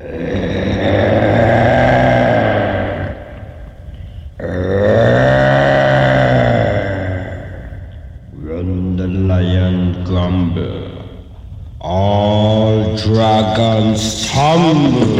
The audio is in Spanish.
Run the lion grumble, all dragons tumble.